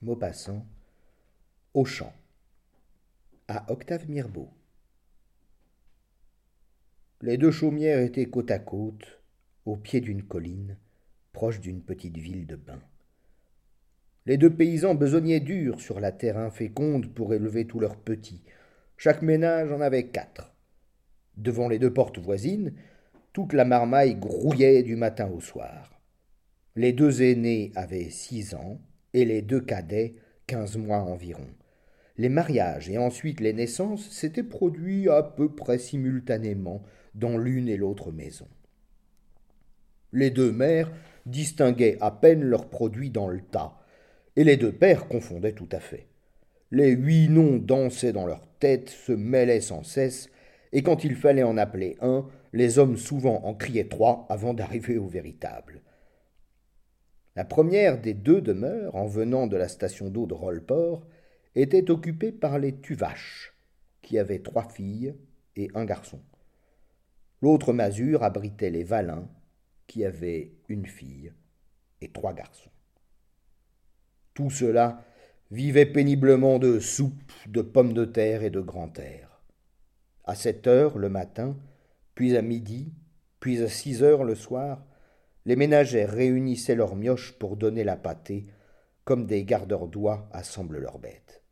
Maupassant, Auchan, à Octave Mirbeau. Les deux chaumières étaient côte à côte, au pied d'une colline, proche d'une petite ville de bains. Les deux paysans besognaient dur sur la terre inféconde pour élever tous leurs petits. Chaque ménage en avait quatre. Devant les deux portes voisines, toute la marmaille grouillait du matin au soir. Les deux aînés avaient six ans et les deux cadets quinze mois environ. Les mariages et ensuite les naissances s'étaient produits à peu près simultanément dans l'une et l'autre maison. Les deux mères distinguaient à peine leurs produits dans le tas, et les deux pères confondaient tout à fait. Les huit noms dansaient dans leur tête, se mêlaient sans cesse, et quand il fallait en appeler un, les hommes souvent en criaient trois avant d'arriver au véritable. La première des deux demeures, en venant de la station d'eau de Rollport, était occupée par les Tuvaches, qui avaient trois filles et un garçon. L'autre masure abritait les Valins, qui avaient une fille et trois garçons. Tout cela vivait péniblement de soupe, de pommes de terre et de grand air. À sept heures le matin, puis à midi, puis à six heures le soir, les ménagères réunissaient leurs mioches pour donner la pâtée, comme des gardeurs d'oies assemblent leurs bêtes.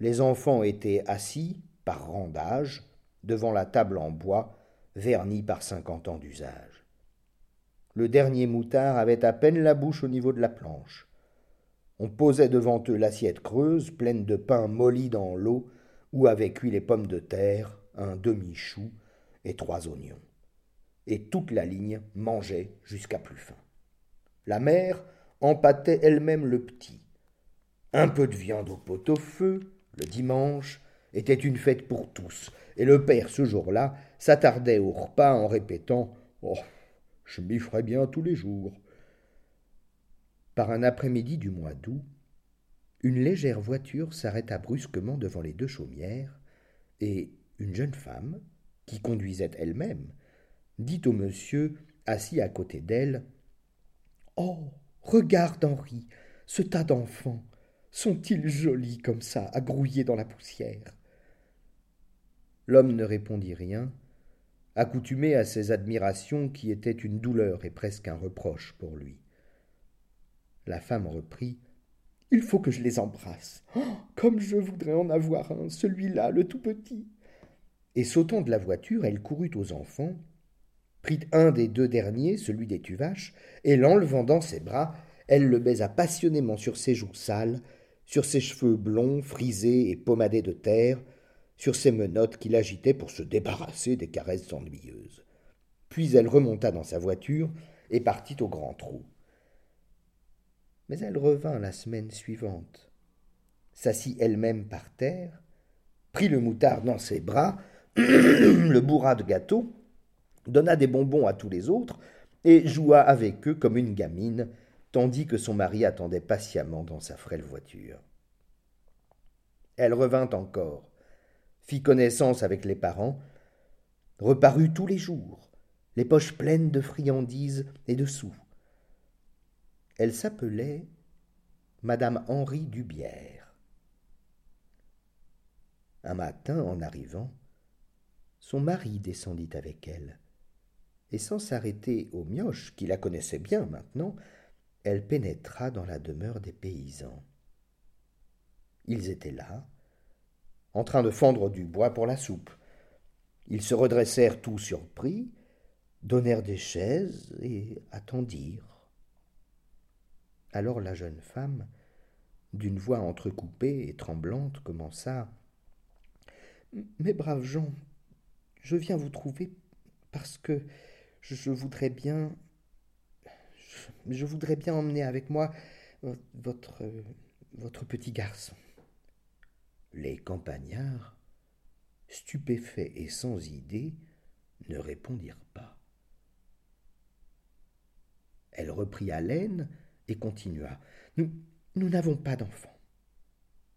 Les enfants étaient assis, par rang d'âge, devant la table en bois, vernie par cinquante ans d'usage. Le dernier moutard avait à peine la bouche au niveau de la planche. On posait devant eux l'assiette creuse, pleine de pain molli dans l'eau, où avaient cuit les pommes de terre, un demi-chou et trois oignons. Et toute la ligne mangeait jusqu'à plus faim. La mère empâtait elle-même le petit. Un peu de viande au pot-au-feu, le dimanche, était une fête pour tous, et le père, ce jour-là, s'attardait au repas en répétant Oh, je m'y ferais bien tous les jours. Par un après-midi du mois d'août, une légère voiture s'arrêta brusquement devant les deux chaumières, et une jeune femme, qui conduisait elle-même, dit au monsieur, assis à côté d'elle Oh regarde, Henri, ce tas d'enfants. Sont-ils jolis comme ça, à grouiller dans la poussière? L'homme ne répondit rien, accoutumé à ces admirations qui étaient une douleur et presque un reproche pour lui. La femme reprit. Il faut que je les embrasse. Oh, comme je voudrais en avoir un, celui-là, le tout petit. Et sautant de la voiture, elle courut aux enfants, prit un des deux derniers, celui des tuvaches, et l'enlevant dans ses bras, elle le baisa passionnément sur ses joues sales, sur ses cheveux blonds, frisés et pommadés de terre, sur ses menottes qu'il agitait pour se débarrasser des caresses ennuyeuses. Puis elle remonta dans sa voiture et partit au grand trot mais elle revint la semaine suivante, s'assit elle-même par terre, prit le moutard dans ses bras, le bourra de gâteau, donna des bonbons à tous les autres, et joua avec eux comme une gamine, tandis que son mari attendait patiemment dans sa frêle voiture. Elle revint encore, fit connaissance avec les parents, reparut tous les jours, les poches pleines de friandises et de sous. Elle s'appelait Madame Henri Dubière. Un matin, en arrivant, son mari descendit avec elle, et sans s'arrêter aux mioches, qui la connaissaient bien maintenant, elle pénétra dans la demeure des paysans. Ils étaient là, en train de fendre du bois pour la soupe. Ils se redressèrent tout surpris, donnèrent des chaises et attendirent. Alors la jeune femme, d'une voix entrecoupée et tremblante, commença. Mes braves gens, je viens vous trouver parce que je voudrais bien. Je voudrais bien emmener avec moi votre. votre petit garçon. Les campagnards, stupéfaits et sans idée, ne répondirent pas. Elle reprit haleine et continua. Nous nous n'avons pas d'enfant.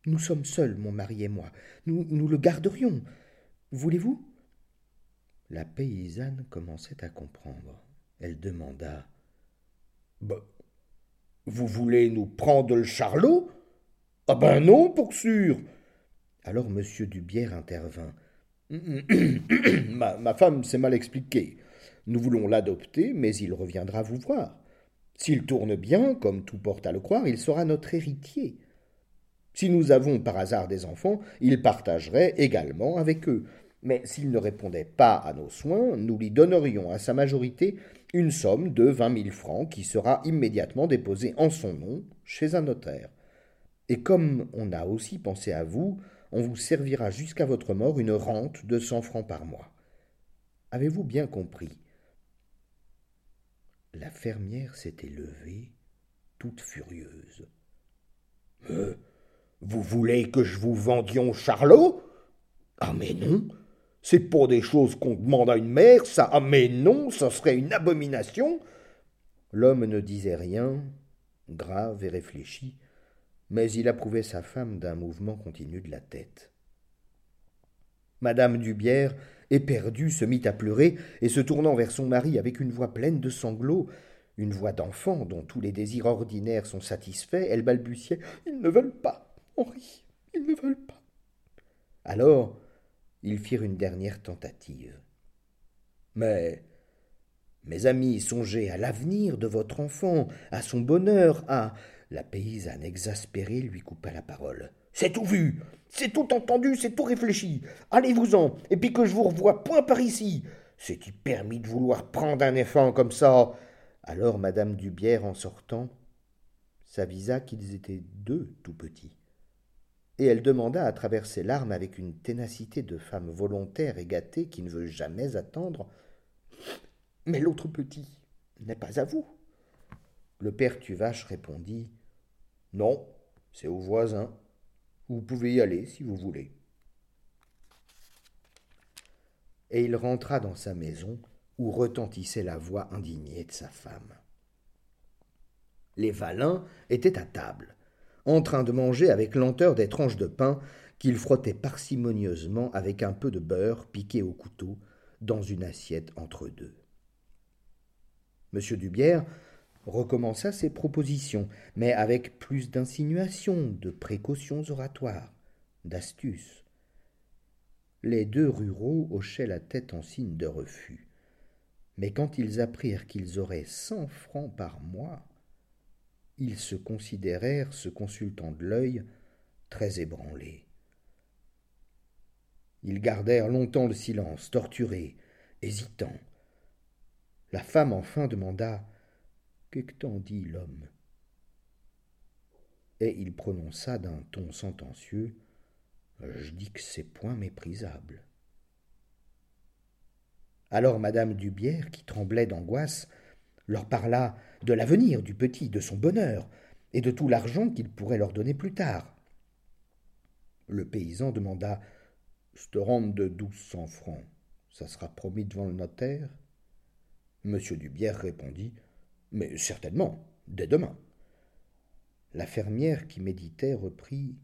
Nous sommes seuls, mon mari et moi. Nous, nous le garderions. Voulez-vous? La paysanne commençait à comprendre. Elle demanda. Bah, Vous voulez nous prendre le charlot? Ah ben non, pour sûr Alors M. Dubière intervint. ma, ma femme s'est mal expliquée. Nous voulons l'adopter, mais il reviendra vous voir. S'il tourne bien, comme tout porte à le croire, il sera notre héritier. Si nous avons par hasard des enfants, il partagerait également avec eux. Mais s'il ne répondait pas à nos soins, nous lui donnerions à sa majorité une somme de vingt mille francs qui sera immédiatement déposée en son nom chez un notaire. Et comme on a aussi pensé à vous, on vous servira jusqu'à votre mort une rente de cent francs par mois. Avez-vous bien compris? La fermière s'était levée, toute furieuse. Euh, vous voulez que je vous vendions Charlot? Ah mais non C'est pour des choses qu'on demande à une mère, ça Ah mais non, ça serait une abomination L'homme ne disait rien, grave et réfléchi, mais il approuvait sa femme d'un mouvement continu de la tête. Madame Dubière, éperdue, se mit à pleurer, et se tournant vers son mari avec une voix pleine de sanglots, une voix d'enfant dont tous les désirs ordinaires sont satisfaits, elle balbutiait. Ils ne veulent pas, Henri, ils ne veulent pas. Alors, ils firent une dernière tentative. Mais mes amis, songez à l'avenir de votre enfant, à son bonheur, à la paysanne exaspérée lui coupa la parole. C'est tout vu, c'est tout entendu, c'est tout réfléchi. Allez-vous-en, et puis que je vous revoie point par ici. C'est-il permis de vouloir prendre un enfant comme ça? Alors madame Dubière, en sortant, s'avisa qu'ils étaient deux tout petits. Et elle demanda à travers ses larmes avec une ténacité de femme volontaire et gâtée qui ne veut jamais attendre. Mais l'autre petit n'est pas à vous. Le père Tuvache répondit. Non, c'est au voisin. Vous pouvez y aller si vous voulez. Et il rentra dans sa maison où retentissait la voix indignée de sa femme. Les Valins étaient à table, en train de manger avec lenteur des tranches de pain qu'ils frottaient parcimonieusement avec un peu de beurre piqué au couteau dans une assiette entre deux. Monsieur Dubière recommença ses propositions, mais avec plus d'insinuations, de précautions oratoires, d'astuces. Les deux ruraux hochaient la tête en signe de refus. Mais quand ils apprirent qu'ils auraient cent francs par mois, ils se considérèrent, se consultant de l'œil, très ébranlés. Ils gardèrent longtemps le silence, torturés, hésitants. La femme enfin demanda que t'en dit l'homme? Et il prononça d'un ton sentencieux Je dis que c'est point méprisable. Alors madame Dubière, qui tremblait d'angoisse, leur parla de l'avenir du petit, de son bonheur, et de tout l'argent qu'il pourrait leur donner plus tard. Le paysan demanda te rente de douze cents francs, ça sera promis devant le notaire? Monsieur Dubière répondit mais certainement, dès demain. La fermière qui méditait reprit.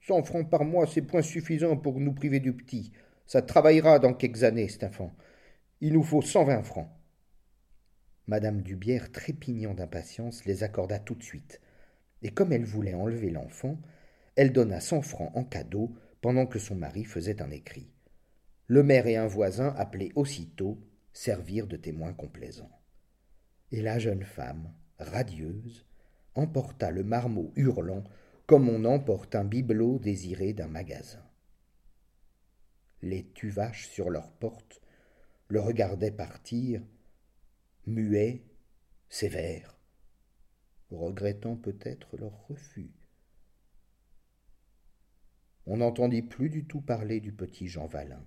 Cent francs par mois, c'est point suffisant pour nous priver du petit. Ça travaillera dans quelques années, cet enfant. Il nous faut cent vingt francs. Madame Dubière, trépignant d'impatience, les accorda tout de suite. Et comme elle voulait enlever l'enfant, elle donna cent francs en cadeau pendant que son mari faisait un écrit. Le maire et un voisin, appelés aussitôt, servir de témoins complaisants. Et la jeune femme, radieuse, emporta le marmot hurlant comme on emporte un bibelot désiré d'un magasin. Les tuvaches sur leurs portes le regardaient partir, muets, sévères, regrettant peut-être leur refus. On n'entendit plus du tout parler du petit Jean Valin.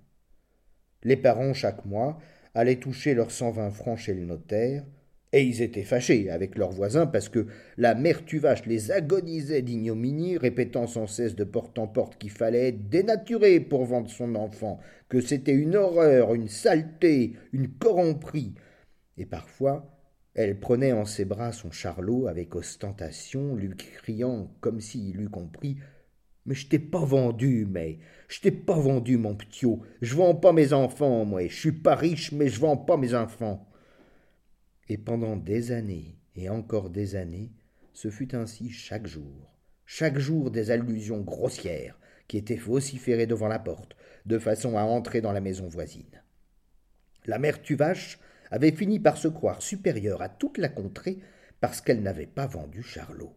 Les parents, chaque mois, allaient toucher leurs cent vingt francs chez le notaire, et ils étaient fâchés avec leurs voisins parce que la mère Tuvache les agonisait d'ignominie, répétant sans cesse de porte en porte qu'il fallait dénaturer pour vendre son enfant, que c'était une horreur, une saleté, une corromperie. Et parfois, elle prenait en ses bras son charlot avec ostentation, lui criant comme s'il eût compris mais je t'ai pas vendu, mais je t'ai pas vendu, mon ptiot. Je vends pas mes enfants, moi. Je suis pas riche, mais je vends pas mes enfants. Et pendant des années et encore des années, ce fut ainsi chaque jour, chaque jour des allusions grossières qui étaient vociférées devant la porte, de façon à entrer dans la maison voisine. La mère Tuvache avait fini par se croire supérieure à toute la contrée parce qu'elle n'avait pas vendu Charlot.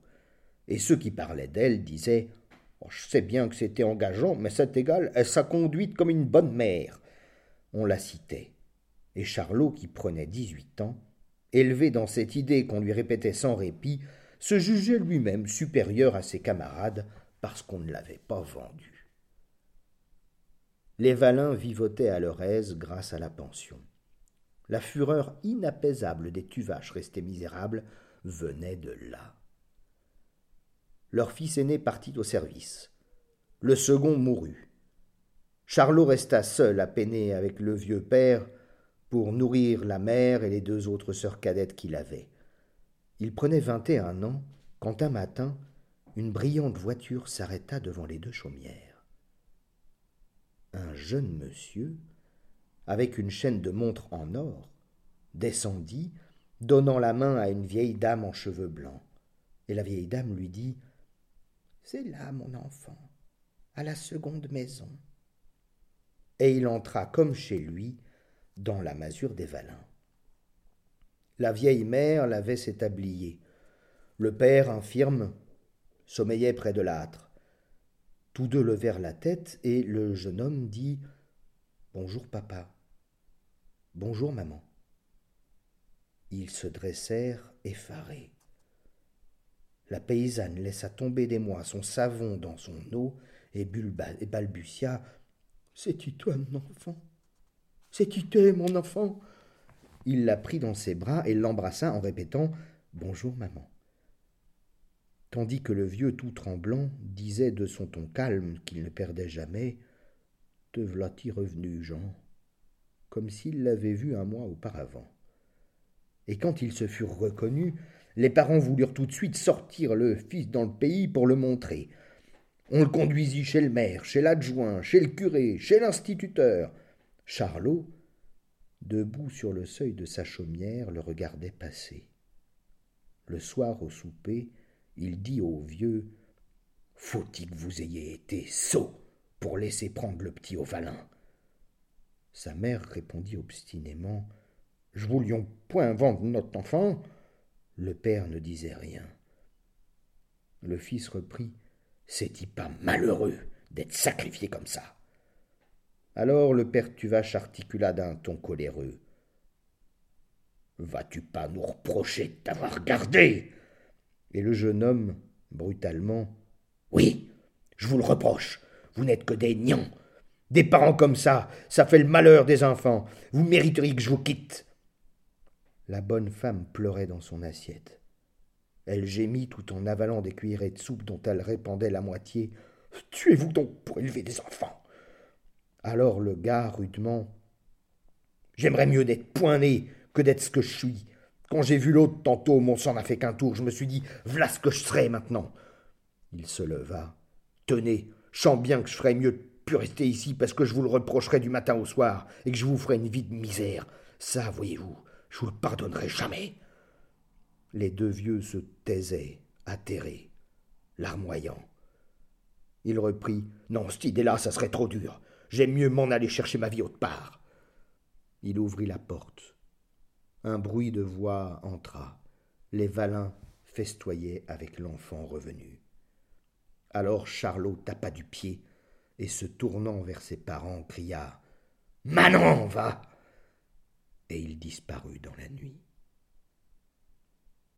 Et ceux qui parlaient d'elle disaient oh, Je sais bien que c'était engageant, mais c'est égal, elle s'a conduite comme une bonne mère. On la citait. Et Charlot, qui prenait dix-huit ans, élevé dans cette idée qu'on lui répétait sans répit, se jugeait lui-même supérieur à ses camarades parce qu'on ne l'avait pas vendu. Les Valins vivotaient à leur aise grâce à la pension. La fureur inapaisable des tuvaches restés misérables venait de là. Leur fils aîné partit au service. Le second mourut. Charlot resta seul à peiner avec le vieux père pour nourrir la mère et les deux autres sœurs cadettes qu'il avait. Il prenait vingt et un ans quand un matin une brillante voiture s'arrêta devant les deux chaumières. Un jeune monsieur, avec une chaîne de montre en or, descendit, donnant la main à une vieille dame en cheveux blancs. Et la vieille dame lui dit C'est là, mon enfant, à la seconde maison. Et il entra comme chez lui dans la masure des Valins. La vieille mère l'avait s'établier. Le père, infirme, sommeillait près de l'âtre. Tous deux levèrent la tête et le jeune homme dit Bonjour, papa. Bonjour, maman. Ils se dressèrent effarés. La paysanne laissa tomber des mois son savon dans son eau et, balbutia C'est-tu toi, mon enfant? C'est-tu toi, mon enfant Il la prit dans ses bras et l'embrassa en répétant Bonjour, maman tandis que le vieux tout tremblant disait de son ton calme qu'il ne perdait jamais Te v'là-t-il revenu, Jean? Comme s'il l'avait vu un mois auparavant. Et quand ils se furent reconnus, les parents voulurent tout de suite sortir le fils dans le pays pour le montrer. On le conduisit chez le maire, chez l'adjoint, chez le curé, chez l'instituteur. Charlot, debout sur le seuil de sa chaumière, le regardait passer. Le soir au souper, il dit au vieux Faut-il que vous ayez été sot pour laisser prendre le petit au Sa mère répondit obstinément Je voulions point vendre notre enfant. Le père ne disait rien. Le fils reprit C'est-il pas malheureux d'être sacrifié comme ça? Alors le père Tuvache articula d'un ton coléreux Vas-tu pas nous reprocher de t'avoir gardé? Et le jeune homme, brutalement Oui, je vous le reproche. Vous n'êtes que des nions. Des parents comme ça, ça fait le malheur des enfants. Vous mériteriez que je vous quitte. La bonne femme pleurait dans son assiette. Elle gémit tout en avalant des cuillerées de soupe dont elle répandait la moitié. Tuez-vous donc pour élever des enfants. Alors le gars, rudement. J'aimerais mieux d'être point né que d'être ce que je suis. Quand j'ai vu l'autre tantôt, mon sang n'a fait qu'un tour. Je me suis dit, voilà ce que je serais maintenant. Il se leva. Tenez, je sens bien que je ferais mieux plus rester ici parce que je vous le reprocherai du matin au soir et que je vous ferai une vie de misère. Ça, voyez-vous, je vous le pardonnerai jamais. Les deux vieux se taisaient, atterrés, larmoyants. Il reprit Non, cette idée-là, ça serait trop dur. J'aime mieux m'en aller chercher ma vie autre part. Il ouvrit la porte. Un bruit de voix entra. Les Valins festoyaient avec l'enfant revenu. Alors Charlot tapa du pied et se tournant vers ses parents cria Manon, va Et il disparut dans la nuit.